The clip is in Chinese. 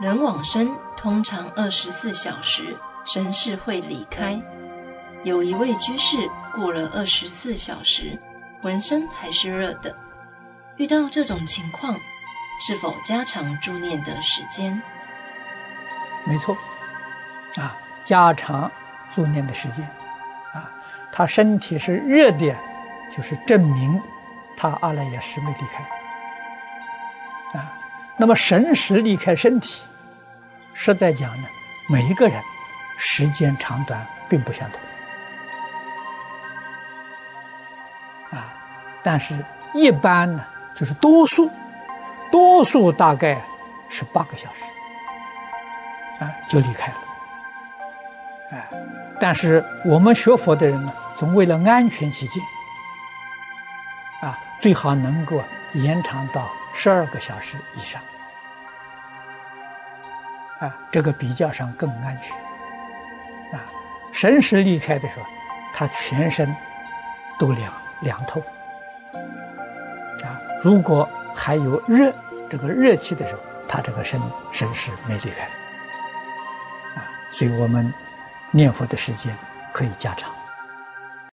人往生通常二十四小时，神识会离开。有一位居士过了二十四小时，浑身还是热的。遇到这种情况，是否加长助念的时间？没错，啊，加长助念的时间，啊，他身体是热的，就是证明他阿赖耶识没离开。啊，那么神识离开身体，实在讲呢，每一个人时间长短并不相同。啊，但是一般呢，就是多数，多数大概是八个小时，啊，就离开了，哎，但是我们学佛的人呢，总为了安全起见，啊，最好能够延长到十二个小时以上，啊，这个比较上更安全，啊，神识离开的时候，他全身都凉。凉透，啊，如果还有热，这个热气的时候，他这个身神识没离开，啊，所以我们念佛的时间可以加长。